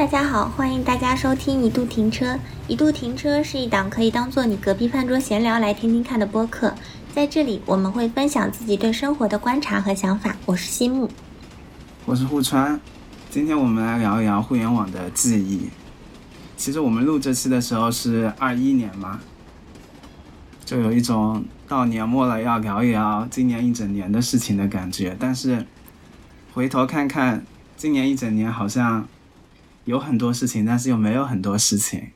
大家好，欢迎大家收听一度停车。一度停车是一档可以当做你隔壁饭桌闲聊来听听看的播客，在这里我们会分享自己对生活的观察和想法。我是西木，我是户川，今天我们来聊一聊互联网的记忆。其实我们录这期的时候是二一年嘛，就有一种到年末了要聊一聊今年一整年的事情的感觉。但是回头看看，今年一整年好像有很多事情，但是又没有很多事情。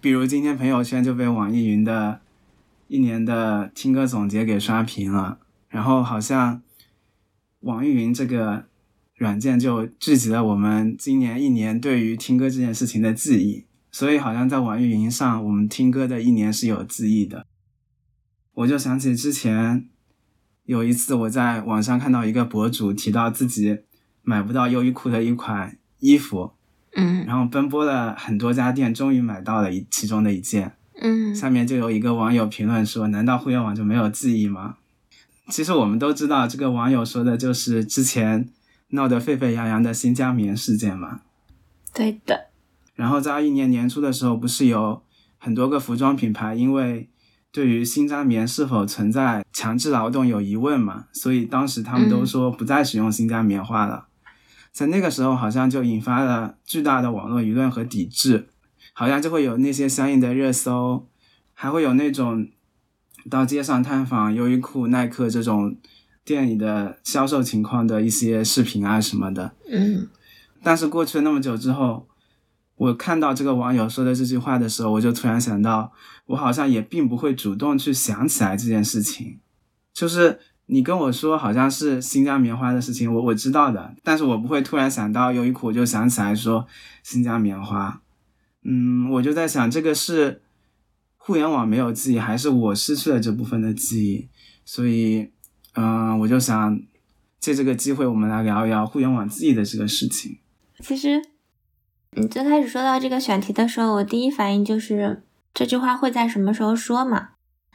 比如今天朋友圈就被网易云的一年的听歌总结给刷屏了，然后好像网易云这个。软件就聚集了我们今年一年对于听歌这件事情的记忆，所以好像在网易云上，我们听歌的一年是有记忆的。我就想起之前有一次我在网上看到一个博主提到自己买不到优衣库的一款衣服，嗯，然后奔波了很多家店，终于买到了一其中的一件，嗯，下面就有一个网友评论说：“难道互联网就没有记忆吗？”其实我们都知道，这个网友说的就是之前。闹得沸沸扬扬的新疆棉事件嘛，对的。然后在二一年年初的时候，不是有很多个服装品牌因为对于新疆棉是否存在强制劳动有疑问嘛，所以当时他们都说不再使用新疆棉花了。在那个时候，好像就引发了巨大的网络舆论和抵制，好像就会有那些相应的热搜，还会有那种到街上探访优衣库、耐克这种。店里的销售情况的一些视频啊什么的，嗯，但是过去了那么久之后，我看到这个网友说的这句话的时候，我就突然想到，我好像也并不会主动去想起来这件事情。就是你跟我说好像是新疆棉花的事情，我我知道的，但是我不会突然想到优衣库，我就想起来说新疆棉花。嗯，我就在想，这个是互联网没有记忆，还是我失去了这部分的记忆？所以。嗯，我就想借这个机会，我们来聊一聊互联网记忆的这个事情。其实，你最开始说到这个选题的时候，我第一反应就是这句话会在什么时候说嘛？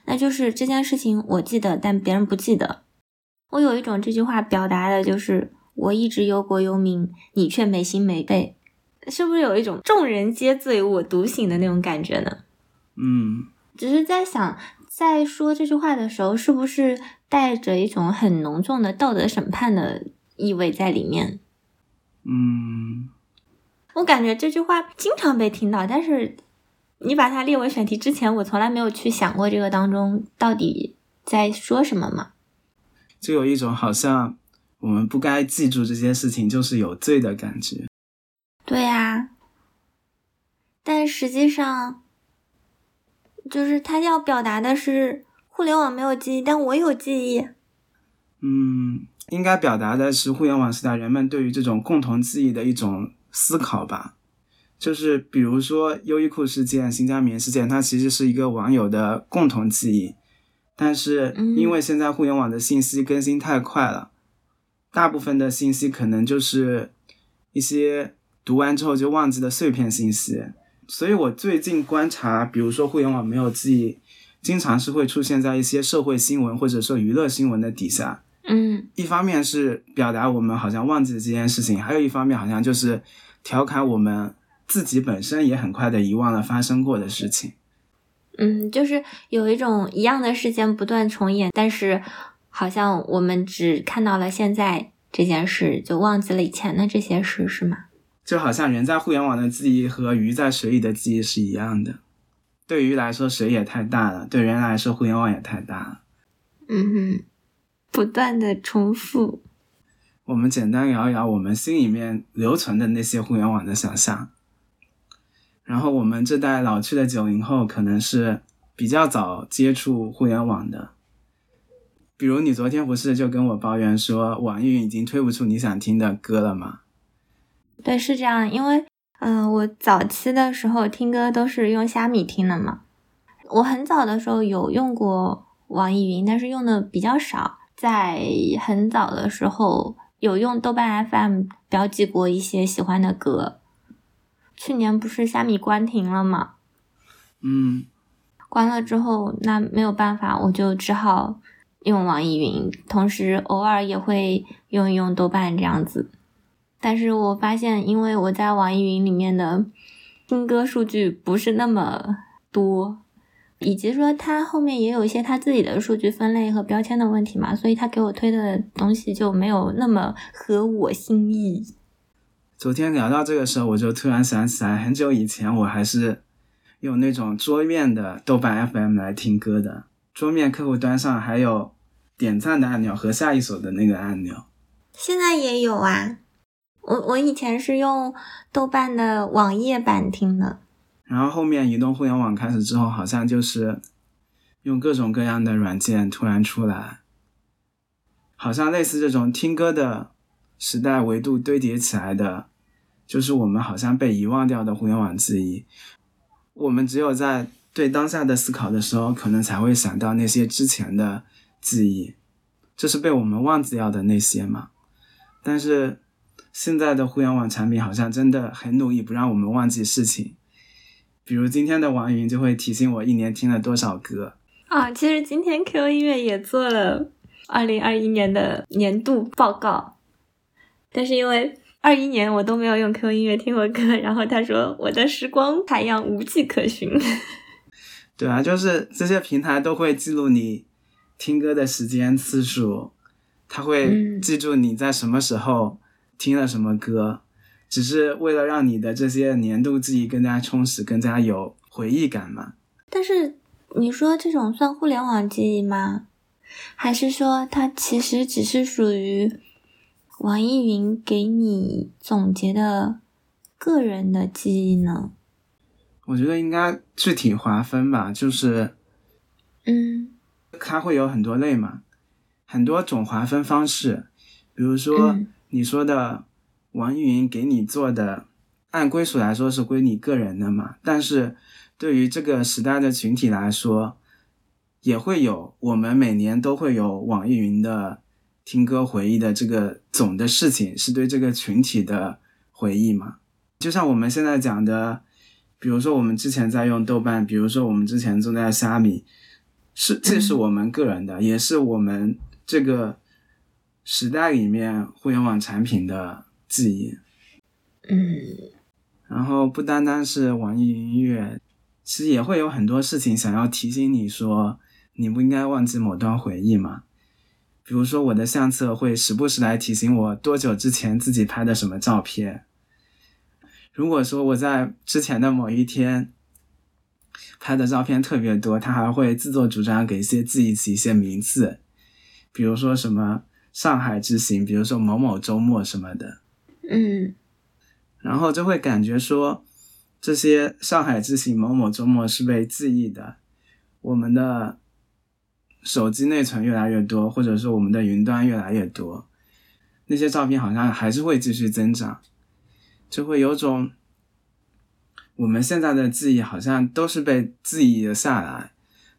那就是这件事情我记得，但别人不记得。我有一种这句话表达的就是我一直忧国忧民，你却没心没肺，是不是有一种众人皆醉我独醒的那种感觉呢？嗯，只是在想，在说这句话的时候，是不是？带着一种很浓重的道德审判的意味在里面。嗯，我感觉这句话经常被听到，但是你把它列为选题之前，我从来没有去想过这个当中到底在说什么嘛。就有一种好像我们不该记住这些事情就是有罪的感觉。对呀，但实际上，就是他要表达的是。互联网没有记忆，但我有记忆。嗯，应该表达的是互联网时代人们对于这种共同记忆的一种思考吧。就是比如说优衣库事件、新疆棉事件，它其实是一个网友的共同记忆。但是因为现在互联网的信息更新太快了，大部分的信息可能就是一些读完之后就忘记的碎片信息。所以我最近观察，比如说互联网没有记忆。经常是会出现在一些社会新闻或者说娱乐新闻的底下，嗯，一方面是表达我们好像忘记了这件事情，还有一方面好像就是调侃我们自己本身也很快的遗忘了发生过的事情。嗯，就是有一种一样的事件不断重演，但是好像我们只看到了现在这件事，就忘记了以前的这些事，是吗？就好像人在互联网的记忆和鱼在水里的记忆是一样的。对鱼来说，水也太大了；对人来说，互联网也太大了。嗯哼，不断的重复。我们简单聊一聊我们心里面留存的那些互联网的想象。然后，我们这代老去的九零后，可能是比较早接触互联网的。比如，你昨天不是就跟我抱怨说，网易云已经推不出你想听的歌了吗？对，是这样，因为。嗯，我早期的时候听歌都是用虾米听的嘛。我很早的时候有用过网易云，但是用的比较少。在很早的时候有用豆瓣 FM 标记过一些喜欢的歌。去年不是虾米关停了吗？嗯，关了之后，那没有办法，我就只好用网易云，同时偶尔也会用一用豆瓣这样子。但是我发现，因为我在网易云里面的听歌数据不是那么多，以及说它后面也有一些它自己的数据分类和标签的问题嘛，所以它给我推的东西就没有那么合我心意。昨天聊到这个时候，我就突然想起来，很久以前我还是用那种桌面的豆瓣 FM 来听歌的，桌面客户端上还有点赞的按钮和下一首的那个按钮。现在也有啊，我我以前是用豆瓣的网页版听的，然后后面移动互联网开始之后，好像就是用各种各样的软件突然出来，好像类似这种听歌的时代维度堆叠起来的，就是我们好像被遗忘掉的互联网记忆。我们只有在对当下的思考的时候，可能才会想到那些之前的记忆，这是被我们忘记掉的那些嘛。但是现在的互联网产品好像真的很努力不让我们忘记事情，比如今天的网易云就会提醒我一年听了多少歌啊。其实今天 QQ 音乐也做了二零二一年的年度报告，但是因为二一年我都没有用 QQ 音乐听过歌，然后他说我的时光海洋无迹可寻。对啊，就是这些平台都会记录你听歌的时间次数。他会记住你在什么时候听了什么歌，只是为了让你的这些年度记忆更加充实、更加有回忆感嘛。但是你说这种算互联网记忆吗？还是说它其实只是属于网易云给你总结的个人的记忆呢？我觉得应该具体划分吧，就是，嗯，它会有很多类嘛。很多种划分方式，比如说你说的网易云给你做的，按归属来说是归你个人的嘛。但是对于这个时代的群体来说，也会有我们每年都会有网易云的听歌回忆的这个总的事情，是对这个群体的回忆嘛。就像我们现在讲的，比如说我们之前在用豆瓣，比如说我们之前正在虾米，是这是我们个人的，也是我们。这个时代里面，互联网产品的记忆，嗯，然后不单单是网易云音乐，其实也会有很多事情想要提醒你说，你不应该忘记某段回忆嘛。比如说，我的相册会时不时来提醒我多久之前自己拍的什么照片。如果说我在之前的某一天拍的照片特别多，它还会自作主张给一些记忆起一些名字。比如说什么上海之行，比如说某某周末什么的，嗯，然后就会感觉说这些上海之行、某某周末是被记忆的。我们的手机内存越来越多，或者说我们的云端越来越多，那些照片好像还是会继续增长，就会有种我们现在的记忆好像都是被记忆了下来。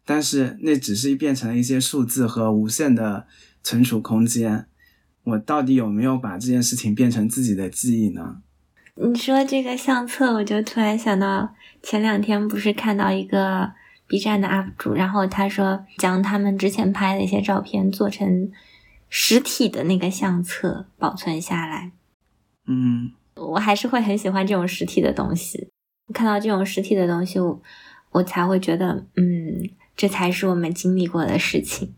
但是那只是变成了一些数字和无限的存储空间，我到底有没有把这件事情变成自己的记忆呢？你说这个相册，我就突然想到前两天不是看到一个 B 站的 UP 主，然后他说将他们之前拍的一些照片做成实体的那个相册保存下来。嗯，我还是会很喜欢这种实体的东西，看到这种实体的东西，我我才会觉得嗯。这才是我们经历过的事情。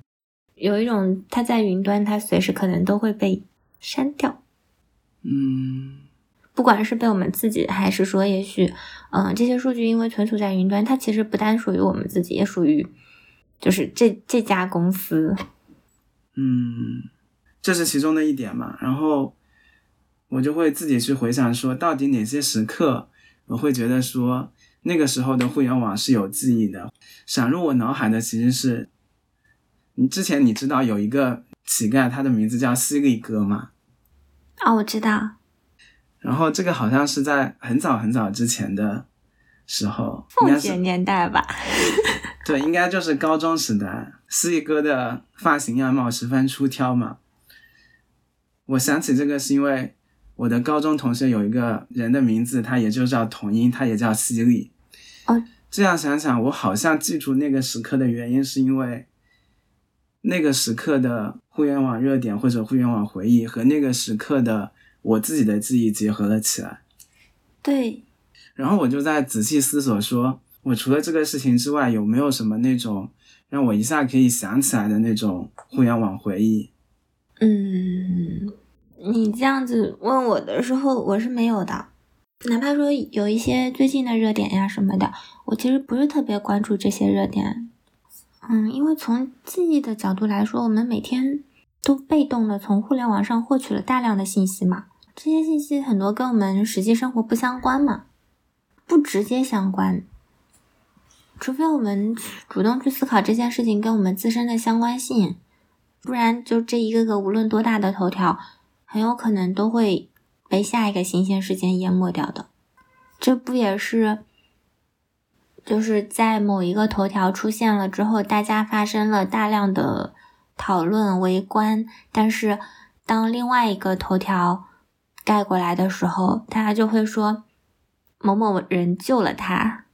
有一种，它在云端，它随时可能都会被删掉。嗯，不管是被我们自己，还是说，也许，嗯，这些数据因为存储在云端，它其实不单属于我们自己，也属于就是这这家公司。嗯，这是其中的一点嘛。然后我就会自己去回想，说到底哪些时刻，我会觉得说。那个时候的互联网是有记忆的，闪入我脑海的其实是，你之前你知道有一个乞丐，他的名字叫犀利哥吗？啊，我知道。然后这个好像是在很早很早之前的时候，凤姐年代吧？对，应该就是高中时代。犀利哥的发型样貌十分出挑嘛。我想起这个是因为我的高中同学有一个人的名字，他也就叫同音，他也叫犀利。哦，这样想想，我好像记住那个时刻的原因，是因为那个时刻的互联网热点或者互联网回忆和那个时刻的我自己的记忆结合了起来。对，然后我就在仔细思索说，我除了这个事情之外，有没有什么那种让我一下可以想起来的那种互联网回忆？嗯，你这样子问我的时候，我是没有的。哪怕说有一些最近的热点呀什么的，我其实不是特别关注这些热点。嗯，因为从记忆的角度来说，我们每天都被动的从互联网上获取了大量的信息嘛，这些信息很多跟我们实际生活不相关嘛，不直接相关。除非我们主动去思考这件事情跟我们自身的相关性，不然就这一个个无论多大的头条，很有可能都会。被下一个新鲜事件淹没掉的，这不也是，就是在某一个头条出现了之后，大家发生了大量的讨论、围观，但是当另外一个头条盖过来的时候，大家就会说某某人救了他，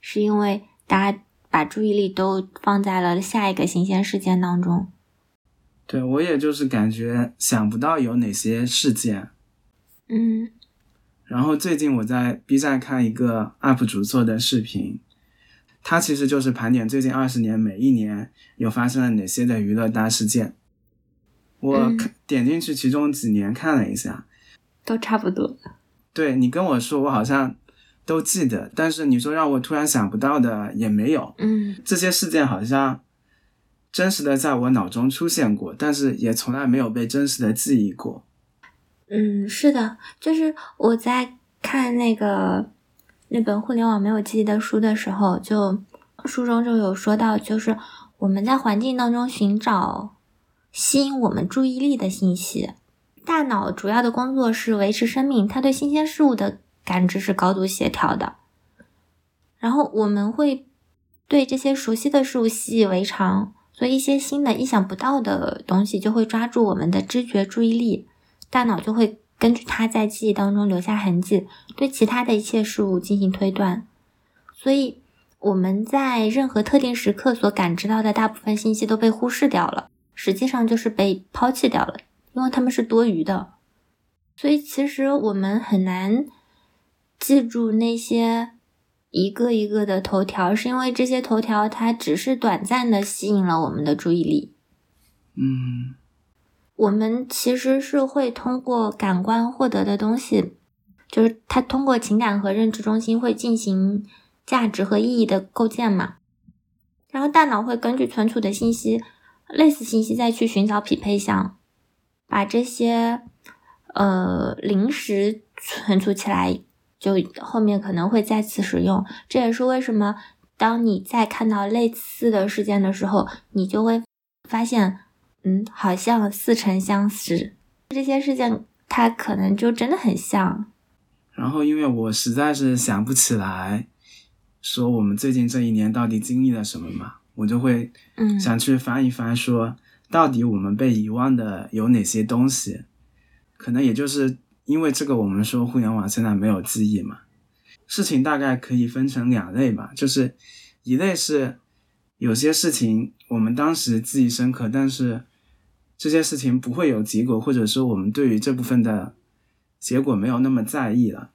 是因为大家把注意力都放在了下一个新鲜事件当中。对我也就是感觉想不到有哪些事件。嗯，然后最近我在 B 站看一个 UP 主做的视频，他其实就是盘点最近二十年每一年有发生了哪些的娱乐大事件。我点进去其中几年看了一下，都差不多。对你跟我说，我好像都记得，但是你说让我突然想不到的也没有。嗯，这些事件好像真实的在我脑中出现过，但是也从来没有被真实的记忆过。嗯，是的，就是我在看那个那本《互联网没有记忆》的书的时候，就书中就有说到，就是我们在环境当中寻找吸引我们注意力的信息。大脑主要的工作是维持生命，它对新鲜事物的感知是高度协调的。然后我们会对这些熟悉的事物习以为常，所以一些新的、意想不到的东西就会抓住我们的知觉注意力。大脑就会根据它在记忆当中留下痕迹，对其他的一切事物进行推断。所以我们在任何特定时刻所感知到的大部分信息都被忽视掉了，实际上就是被抛弃掉了，因为他们是多余的。所以其实我们很难记住那些一个一个的头条，是因为这些头条它只是短暂的吸引了我们的注意力。嗯。我们其实是会通过感官获得的东西，就是它通过情感和认知中心会进行价值和意义的构建嘛，然后大脑会根据存储的信息、类似信息再去寻找匹配项，把这些呃临时存储起来，就后面可能会再次使用。这也是为什么当你再看到类似的事件的时候，你就会发现。嗯，好像似曾相识，这些事件它可能就真的很像。然后，因为我实在是想不起来，说我们最近这一年到底经历了什么嘛，我就会嗯想去翻一翻，说到底我们被遗忘的有哪些东西？可能也就是因为这个，我们说互联网现在没有记忆嘛。事情大概可以分成两类吧，就是一类是有些事情我们当时记忆深刻，但是。这些事情不会有结果，或者说我们对于这部分的结果没有那么在意了。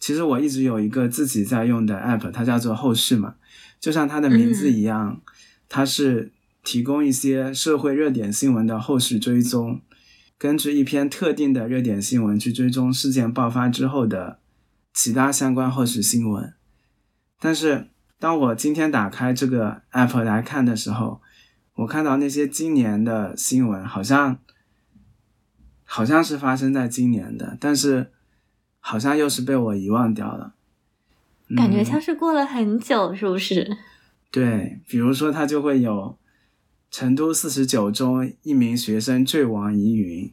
其实我一直有一个自己在用的 app，它叫做后续嘛，就像它的名字一样，它是提供一些社会热点新闻的后续追踪，根据一篇特定的热点新闻去追踪事件爆发之后的其他相关后续新闻。但是当我今天打开这个 app 来看的时候，我看到那些今年的新闻，好像好像是发生在今年的，但是好像又是被我遗忘掉了，感觉像是过了很久，是不是？对，比如说它就会有成都四十九中一名学生坠亡疑云，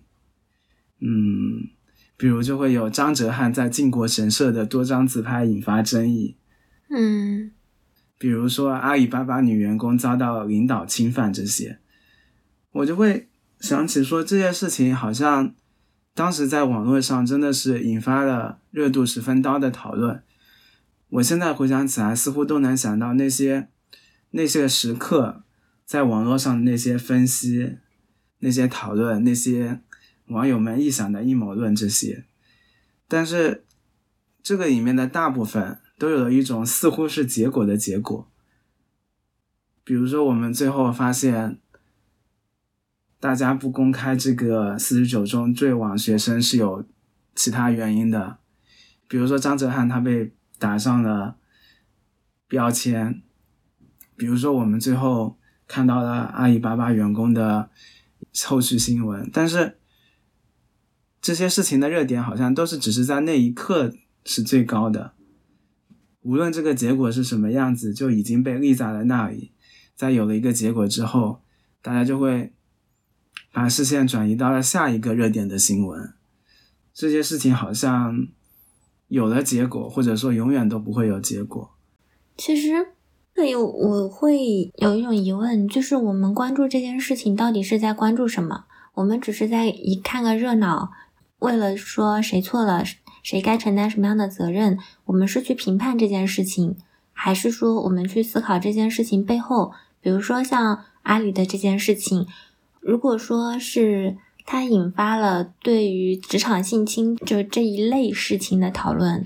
嗯，比如就会有张哲瀚在靖国神社的多张自拍引发争议，嗯。比如说阿里巴巴女员工遭到领导侵犯这些，我就会想起说这件事情好像当时在网络上真的是引发了热度十分高的讨论。我现在回想起来，似乎都能想到那些那些时刻在网络上的那些分析、那些讨论、那些网友们臆想的阴谋论这些，但是这个里面的大部分都有了一种似乎是结果的结果。比如说，我们最后发现，大家不公开这个四十九中坠网学生是有其他原因的，比如说张哲瀚他被打上了标签，比如说我们最后看到了阿里巴巴员工的后续新闻，但是这些事情的热点好像都是只是在那一刻是最高的，无论这个结果是什么样子，就已经被立在了那里。在有了一个结果之后，大家就会把视线转移到了下一个热点的新闻。这些事情好像有了结果，或者说永远都不会有结果。其实，这里我会有一种疑问，就是我们关注这件事情到底是在关注什么？我们只是在一看个热闹，为了说谁错了，谁该承担什么样的责任，我们是去评判这件事情，还是说我们去思考这件事情背后？比如说像阿里的这件事情，如果说是它引发了对于职场性侵就这一类事情的讨论，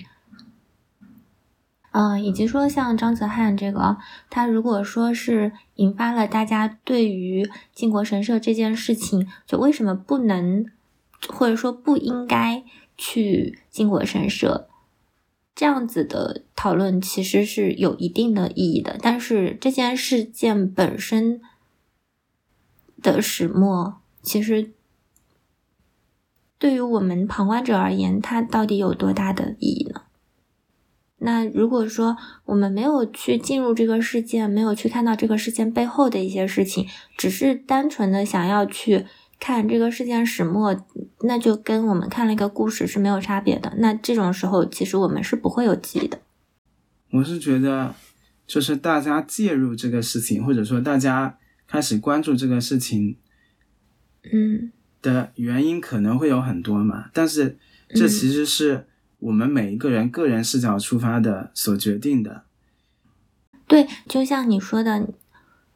嗯，以及说像张泽汉这个，他如果说是引发了大家对于靖国神社这件事情，就为什么不能或者说不应该去靖国神社？这样子的讨论其实是有一定的意义的，但是这件事件本身的始末，其实对于我们旁观者而言，它到底有多大的意义呢？那如果说我们没有去进入这个事件，没有去看到这个事件背后的一些事情，只是单纯的想要去。看这个事件始末，那就跟我们看了一个故事是没有差别的。那这种时候，其实我们是不会有记忆的。我是觉得，就是大家介入这个事情，或者说大家开始关注这个事情，嗯，的原因可能会有很多嘛。但是这其实是我们每一个人个人视角出发的所决定的。对，就像你说的。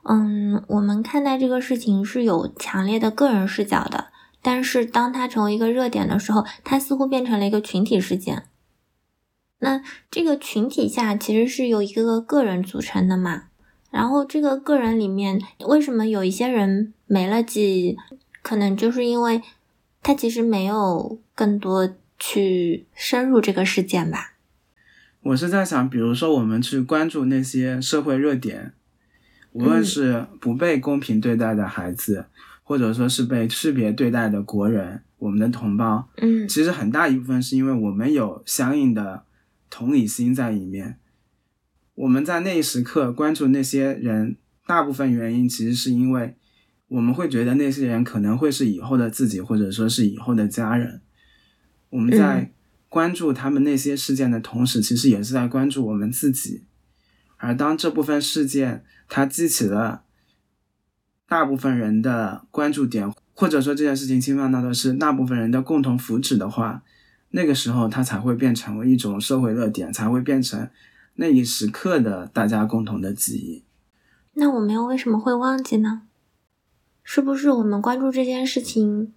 嗯，我们看待这个事情是有强烈的个人视角的，但是当它成为一个热点的时候，它似乎变成了一个群体事件。那这个群体下其实是由一个个个人组成的嘛？然后这个个人里面，为什么有一些人没了记忆？可能就是因为他其实没有更多去深入这个事件吧。我是在想，比如说我们去关注那些社会热点。无论是不被公平对待的孩子，或者说是被区别对待的国人，我们的同胞，嗯，其实很大一部分是因为我们有相应的同理心在里面。我们在那一时刻关注那些人，大部分原因其实是因为我们会觉得那些人可能会是以后的自己，或者说是以后的家人。我们在关注他们那些事件的同时，其实也是在关注我们自己。而当这部分事件，它激起了大部分人的关注点，或者说这件事情侵犯到的是大部分人的共同福祉的话，那个时候它才会变成为一种社会热点，才会变成那一时刻的大家共同的记忆。那我们又为什么会忘记呢？是不是我们关注这件事情，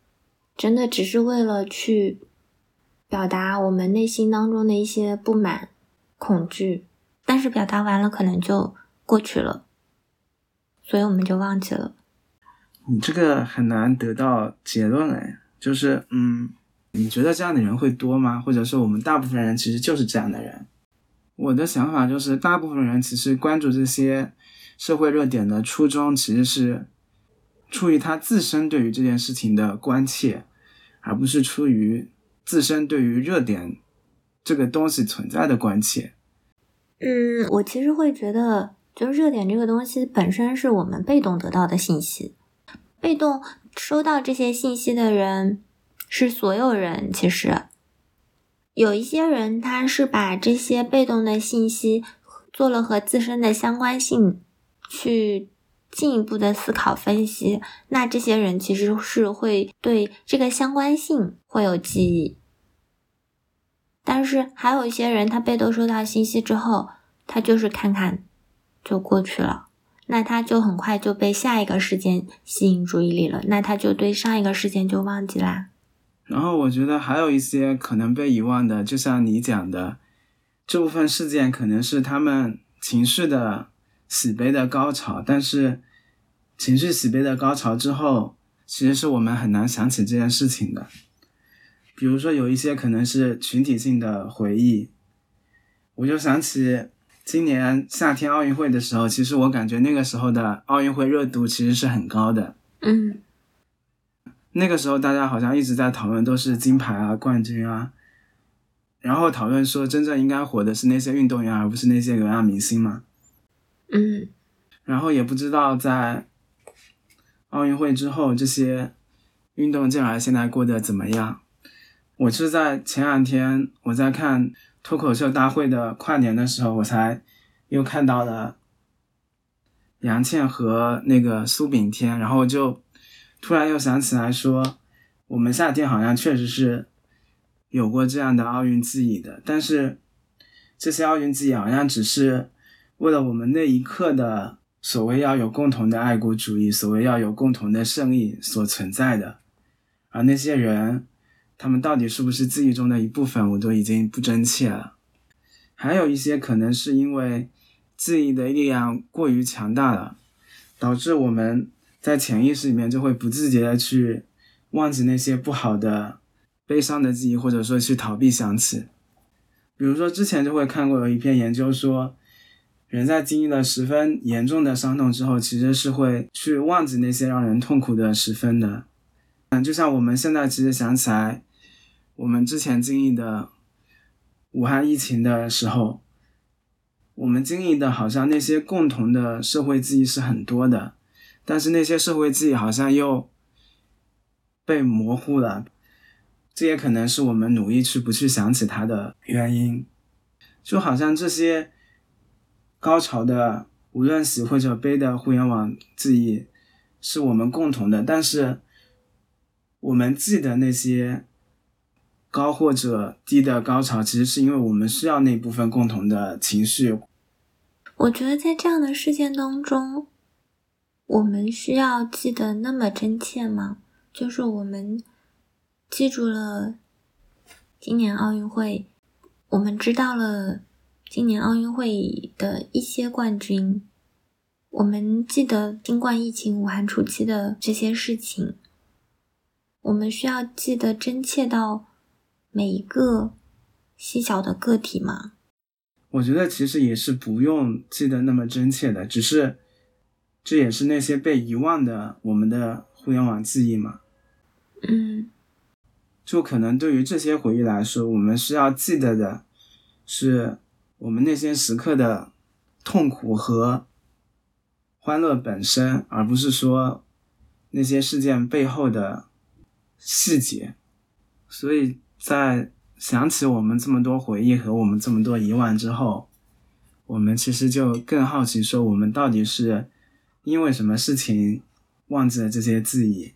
真的只是为了去表达我们内心当中的一些不满、恐惧？但是表达完了，可能就过去了，所以我们就忘记了。你这个很难得到结论哎，就是嗯，你觉得这样的人会多吗？或者说我们大部分人其实就是这样的人？我的想法就是，大部分人其实关注这些社会热点的初衷，其实是出于他自身对于这件事情的关切，而不是出于自身对于热点这个东西存在的关切。嗯，我其实会觉得，就是热点这个东西本身是我们被动得到的信息，被动收到这些信息的人是所有人。其实有一些人，他是把这些被动的信息做了和自身的相关性去进一步的思考分析，那这些人其实是会对这个相关性会有记忆。但是还有一些人，他被动收到信息之后，他就是看看就过去了，那他就很快就被下一个事件吸引注意力了，那他就对上一个事件就忘记啦。然后我觉得还有一些可能被遗忘的，就像你讲的，这部分事件可能是他们情绪的喜悲的高潮，但是情绪喜悲的高潮之后，其实是我们很难想起这件事情的。比如说有一些可能是群体性的回忆，我就想起今年夏天奥运会的时候，其实我感觉那个时候的奥运会热度其实是很高的。嗯。那个时候，大家好像一直在讨论都是金牌啊、冠军啊，然后讨论说真正应该火的是那些运动员，而不是那些流量明星嘛。嗯。然后也不知道在奥运会之后，这些运动健儿现在过得怎么样。我是在前两天我在看脱口秀大会的跨年的时候，我才又看到了杨倩和那个苏炳添，然后就。突然又想起来说，我们夏天好像确实是有过这样的奥运记忆的，但是这些奥运记忆好像只是为了我们那一刻的所谓要有共同的爱国主义，所谓要有共同的胜利所存在的，而那些人，他们到底是不是记忆中的一部分，我都已经不真切了。还有一些可能是因为记忆的力量过于强大了，导致我们。在潜意识里面就会不自觉的去忘记那些不好的、悲伤的记忆，或者说去逃避想起。比如说之前就会看过有一篇研究说，人在经历了十分严重的伤痛之后，其实是会去忘记那些让人痛苦的十分的。嗯，就像我们现在其实想起来，我们之前经历的武汉疫情的时候，我们经历的好像那些共同的社会记忆是很多的。但是那些社会记忆好像又被模糊了，这也可能是我们努力去不去想起它的原因。就好像这些高潮的，无论喜或者悲的互联网记忆是我们共同的，但是我们记得那些高或者低的高潮，其实是因为我们需要那部分共同的情绪。我觉得在这样的事件当中。我们需要记得那么真切吗？就是我们记住了今年奥运会，我们知道了今年奥运会的一些冠军，我们记得新冠疫情武汉初期的这些事情，我们需要记得真切到每一个细小的个体吗？我觉得其实也是不用记得那么真切的，只是。这也是那些被遗忘的我们的互联网记忆嘛？嗯，就可能对于这些回忆来说，我们需要记得的是我们那些时刻的痛苦和欢乐本身，而不是说那些事件背后的细节。所以在想起我们这么多回忆和我们这么多遗忘之后，我们其实就更好奇说，我们到底是。因为什么事情忘记了这些记忆？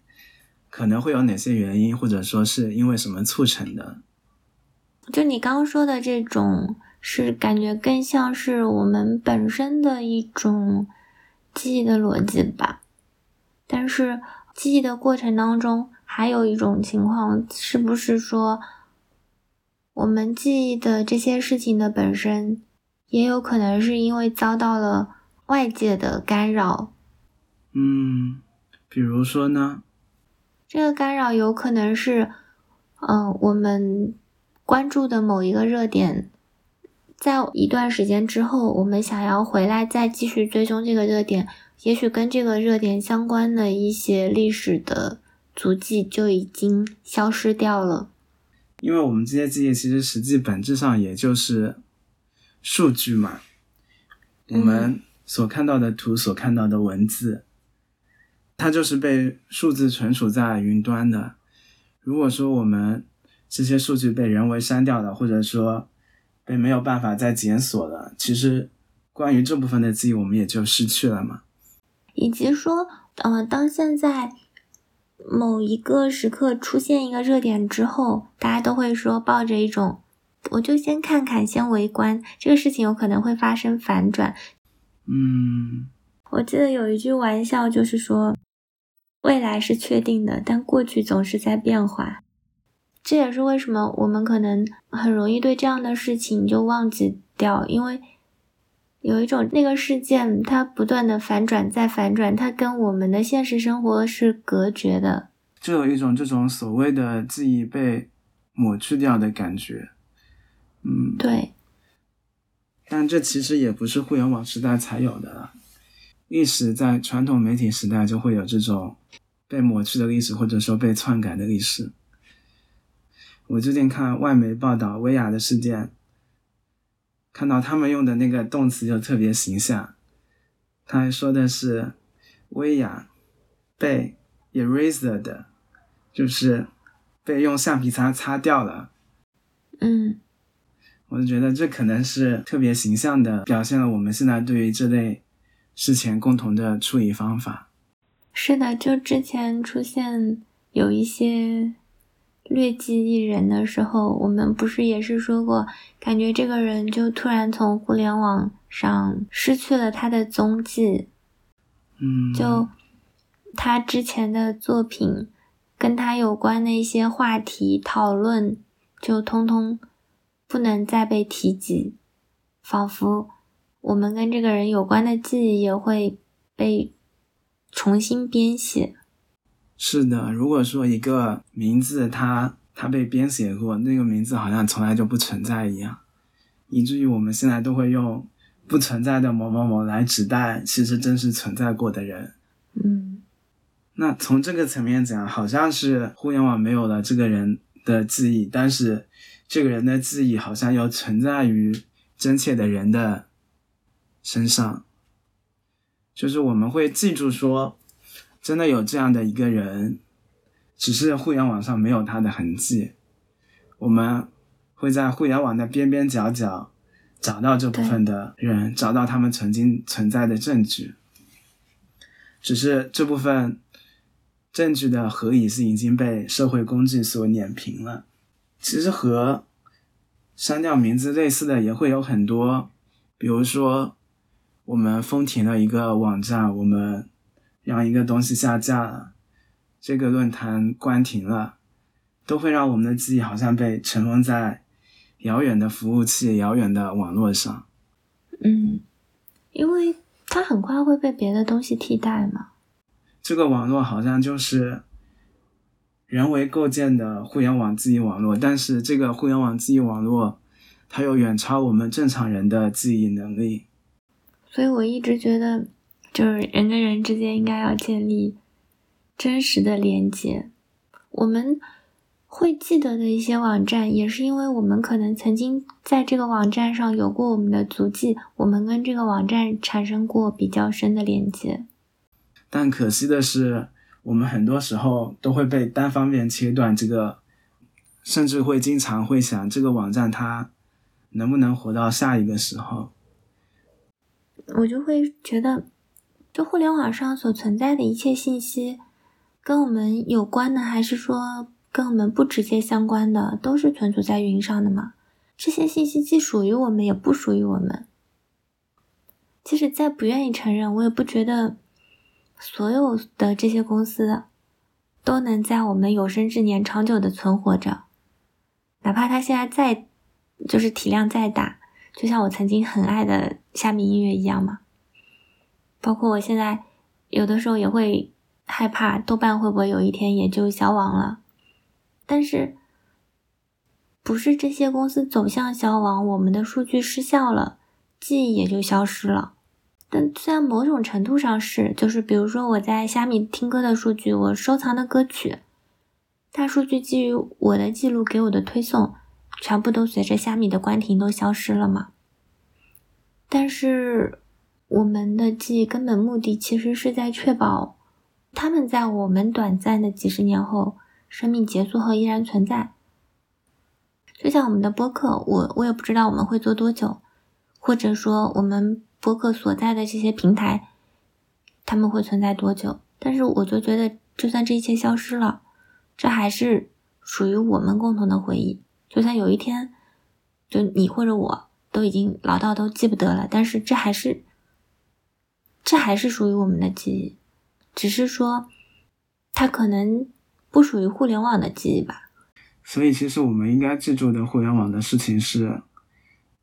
可能会有哪些原因，或者说是因为什么促成的？就你刚说的这种，是感觉更像是我们本身的一种记忆的逻辑吧。但是记忆的过程当中，还有一种情况，是不是说我们记忆的这些事情的本身，也有可能是因为遭到了外界的干扰？嗯，比如说呢？这个干扰有可能是，嗯，我们关注的某一个热点，在一段时间之后，我们想要回来再继续追踪这个热点，也许跟这个热点相关的一些历史的足迹就已经消失掉了。因为我们这些记忆其实实际本质上也就是数据嘛，我们所看到的图，所看到的文字。它就是被数字存储在云端的。如果说我们这些数据被人为删掉了，或者说被没有办法再检索了，其实关于这部分的记忆，我们也就失去了嘛。以及说，呃，当现在某一个时刻出现一个热点之后，大家都会说抱着一种，我就先看看，先围观，这个事情有可能会发生反转。嗯，我记得有一句玩笑，就是说。未来是确定的，但过去总是在变化。这也是为什么我们可能很容易对这样的事情就忘记掉，因为有一种那个事件它不断的反转再反转，它跟我们的现实生活是隔绝的，就有一种这种所谓的记忆被抹去掉的感觉。嗯，对。但这其实也不是互联网时代才有的，历史在传统媒体时代就会有这种被抹去的历史，或者说被篡改的历史。我最近看外媒报道薇娅的事件，看到他们用的那个动词就特别形象，他还说的是薇娅被 erased，就是被用橡皮擦擦掉了。嗯。我就觉得这可能是特别形象的表现了我们现在对于这类事情共同的处理方法。是的，就之前出现有一些劣迹艺人的时候，我们不是也是说过，感觉这个人就突然从互联网上失去了他的踪迹。嗯，就他之前的作品，跟他有关的一些话题讨论，就通通。不能再被提及，仿佛我们跟这个人有关的记忆也会被重新编写。是的，如果说一个名字它它被编写过，那个名字好像从来就不存在一样，以至于我们现在都会用不存在的某某某来指代其实真实存在过的人。嗯，那从这个层面讲，好像是互联网没有了这个人的记忆，但是。这个人的记忆好像又存在于真切的人的身上，就是我们会记住说，真的有这样的一个人，只是互联网上没有他的痕迹。我们会在互联网的边边角角找到这部分的人，找到他们曾经存在的证据，只是这部分证据的合理是已经被社会工具所碾平了。其实和删掉名字类似的也会有很多，比如说我们封停了一个网站，我们让一个东西下架了，这个论坛关停了，都会让我们的记忆好像被尘封在遥远的服务器、遥远的网络上。嗯，因为它很快会被别的东西替代嘛。这个网络好像就是。人为构建的互联网记忆网络，但是这个互联网记忆网络，它又远超我们正常人的记忆能力。所以我一直觉得，就是人跟人之间应该要建立真实的连接。我们会记得的一些网站，也是因为我们可能曾经在这个网站上有过我们的足迹，我们跟这个网站产生过比较深的连接。但可惜的是。我们很多时候都会被单方面切断这个，甚至会经常会想这个网站它能不能活到下一个时候。我就会觉得，就互联网上所存在的一切信息，跟我们有关的，还是说跟我们不直接相关的，都是存储在云上的嘛？这些信息既属于我们，也不属于我们。即使再不愿意承认，我也不觉得。所有的这些公司都能在我们有生之年长久的存活着，哪怕它现在再就是体量再大，就像我曾经很爱的虾米音乐一样嘛。包括我现在有的时候也会害怕豆瓣会不会有一天也就消亡了，但是不是这些公司走向消亡，我们的数据失效了，记忆也就消失了。但虽然某种程度上是，就是比如说我在虾米听歌的数据，我收藏的歌曲，大数据基于我的记录给我的推送，全部都随着虾米的关停都消失了嘛？但是我们的记忆根本目的其实是在确保他们在我们短暂的几十年后生命结束后依然存在。就像我们的播客，我我也不知道我们会做多久，或者说我们。播客所在的这些平台，他们会存在多久？但是我就觉得，就算这一切消失了，这还是属于我们共同的回忆。就算有一天，就你或者我都已经老到都记不得了，但是这还是，这还是属于我们的记忆。只是说，它可能不属于互联网的记忆吧。所以，其实我们应该记住的互联网的事情是，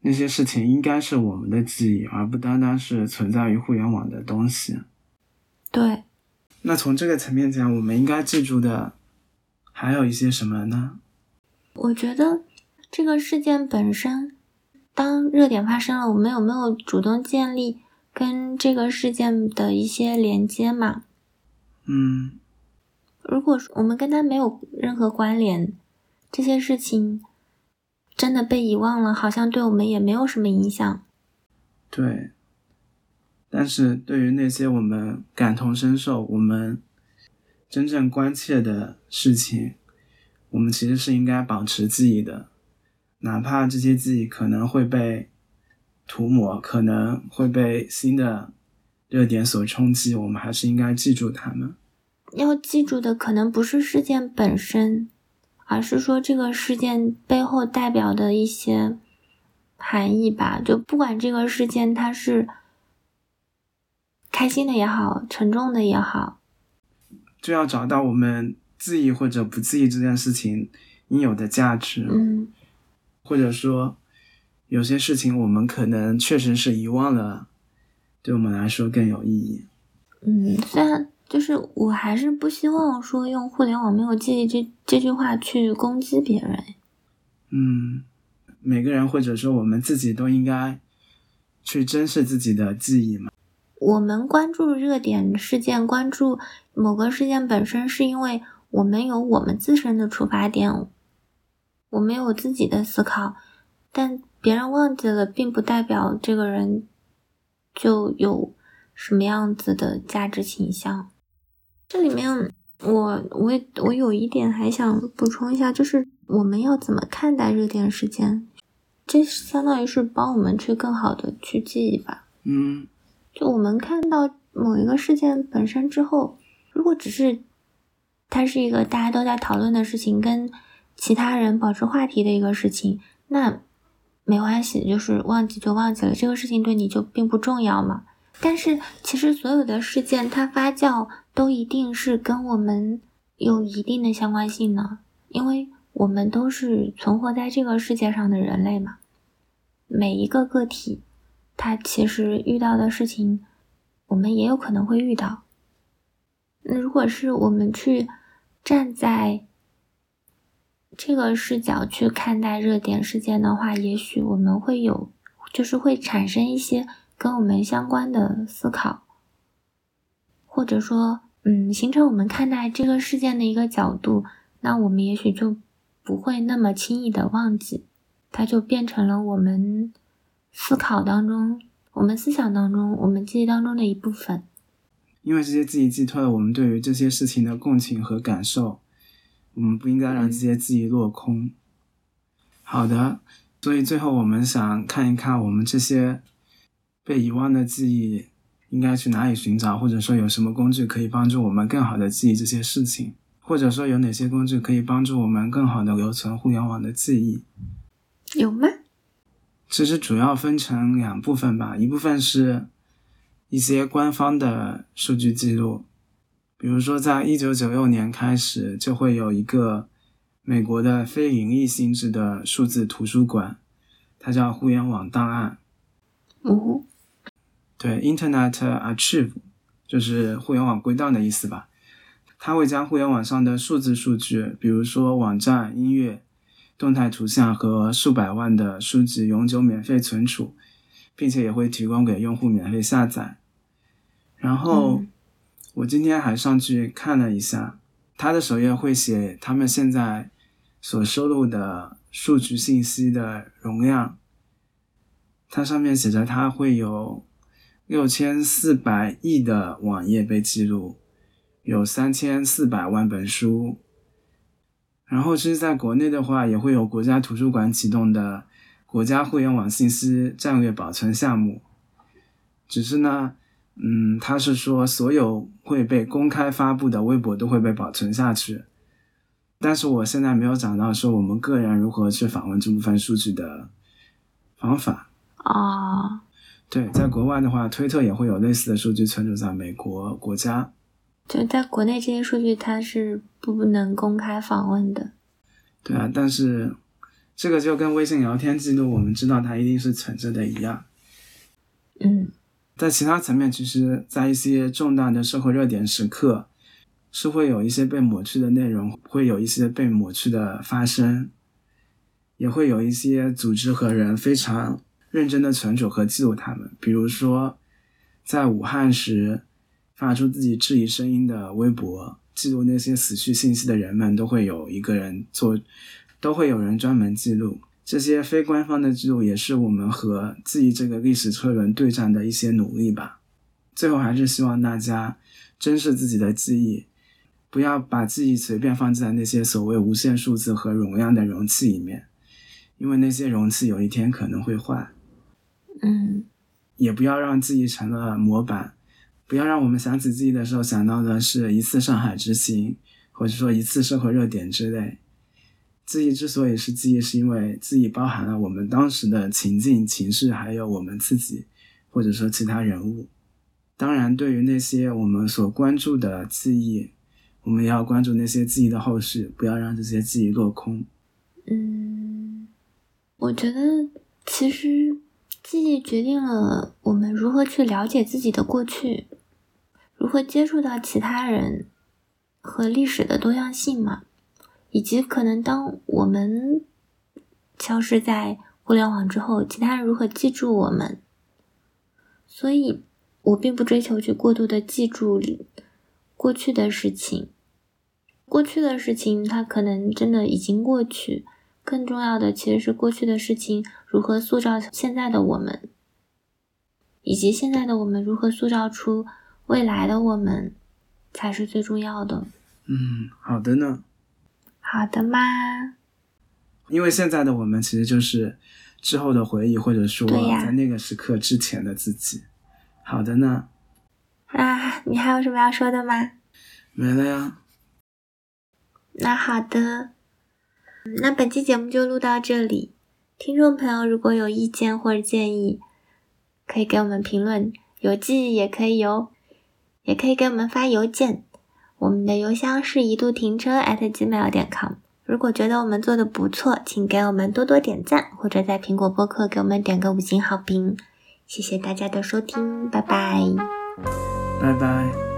那些事情应该是我们的记忆，而不单单是存在于互联网的东西。对。那从这个层面讲，我们应该记住的还有一些什么呢？我觉得这个事件本身，当热点发生了，我们有没有主动建立跟这个事件的一些连接嘛？嗯。如果说我们跟他没有任何关联。这些事情真的被遗忘了，好像对我们也没有什么影响。对，但是对于那些我们感同身受、我们真正关切的事情，我们其实是应该保持记忆的，哪怕这些记忆可能会被涂抹，可能会被新的热点所冲击，我们还是应该记住他们。要记住的可能不是事件本身。而是说这个事件背后代表的一些含义吧，就不管这个事件它是开心的也好，沉重的也好，就要找到我们记忆或者不记忆这件事情应有的价值。嗯，或者说有些事情我们可能确实是遗忘了，对我们来说更有意义。嗯，虽然。就是我还是不希望说用“互联网没有记忆”这这句话去攻击别人。嗯，每个人或者说我们自己都应该去珍视自己的记忆嘛。我们关注热点事件，关注某个事件本身，是因为我们有我们自身的出发点，我们有自己的思考。但别人忘记了，并不代表这个人就有什么样子的价值倾向。这里面，我我我有一点还想补充一下，就是我们要怎么看待热点事件？这相当于是帮我们去更好的去记忆吧。嗯，就我们看到某一个事件本身之后，如果只是它是一个大家都在讨论的事情，跟其他人保持话题的一个事情，那没关系，就是忘记就忘记了，这个事情对你就并不重要嘛。但是其实所有的事件它发酵。都一定是跟我们有一定的相关性呢，因为我们都是存活在这个世界上的人类嘛。每一个个体，他其实遇到的事情，我们也有可能会遇到。那如果是我们去站在这个视角去看待热点事件的话，也许我们会有，就是会产生一些跟我们相关的思考。或者说，嗯，形成我们看待这个事件的一个角度，那我们也许就不会那么轻易的忘记，它就变成了我们思考当中、我们思想当中、我们记忆当中的一部分。因为这些记忆寄托了我们对于这些事情的共情和感受，我们不应该让这些记忆落空。好的，所以最后我们想看一看我们这些被遗忘的记忆。应该去哪里寻找，或者说有什么工具可以帮助我们更好的记忆这些事情，或者说有哪些工具可以帮助我们更好的留存互联网的记忆？有吗？其实主要分成两部分吧，一部分是一些官方的数据记录，比如说在一九九六年开始就会有一个美国的非盈利性质的数字图书馆，它叫互联网档案。哦。对，Internet Archive 就是互联网归档的意思吧。它会将互联网上的数字数据，比如说网站、音乐、动态图像和数百万的书籍永久免费存储，并且也会提供给用户免费下载。然后我今天还上去看了一下，它的首页会写他们现在所收录的数据信息的容量。它上面写着它会有。六千四百亿的网页被记录，有三千四百万本书。然后，其实在国内的话，也会有国家图书馆启动的国家互联网信息战略保存项目。只是呢，嗯，他是说所有会被公开发布的微博都会被保存下去。但是我现在没有找到说我们个人如何去访问这部分数据的方法。啊。对，在国外的话，推特也会有类似的数据存储在美国国家。就在国内这些数据它是不能公开访问的。对啊，但是这个就跟微信聊天记录，我们知道它一定是存着的一样。嗯，在其他层面，其实，在一些重大的社会热点时刻，是会有一些被抹去的内容，会有一些被抹去的发生，也会有一些组织和人非常认真的存储和记录他们。比如说，在武汉时发出自己质疑声音的微博。记录那些死去信息的人们，都会有一个人做，都会有人专门记录这些非官方的记录，也是我们和记忆这个历史车轮对战的一些努力吧。最后还是希望大家珍视自己的记忆，不要把记忆随便放在那些所谓无限数字和容量的容器里面，因为那些容器有一天可能会坏。嗯，也不要让记忆成了模板。不要让我们想起记忆的时候想到的是一次上海之行，或者说一次社会热点之类。记忆之所以是记忆，是因为记忆包含了我们当时的情境、情绪，还有我们自己，或者说其他人物。当然，对于那些我们所关注的记忆，我们要关注那些记忆的后续，不要让这些记忆落空。嗯，我觉得其实。记忆决定了我们如何去了解自己的过去，如何接触到其他人和历史的多样性嘛，以及可能当我们消失在互联网之后，其他人如何记住我们。所以，我并不追求去过度的记住过去的事情，过去的事情它可能真的已经过去。更重要的其实是过去的事情如何塑造现在的我们，以及现在的我们如何塑造出未来的我们，才是最重要的。嗯，好的呢。好的吗？因为现在的我们其实就是之后的回忆，或者说在那个时刻之前的自己。好的呢。啊，你还有什么要说的吗？没了呀。那好的。那本期节目就录到这里。听众朋友，如果有意见或者建议，可以给我们评论，邮寄也可以哦，也可以给我们发邮件。我们的邮箱是一度停车艾特 gmail 点 com。如果觉得我们做的不错，请给我们多多点赞，或者在苹果播客给我们点个五星好评。谢谢大家的收听，拜拜，拜拜。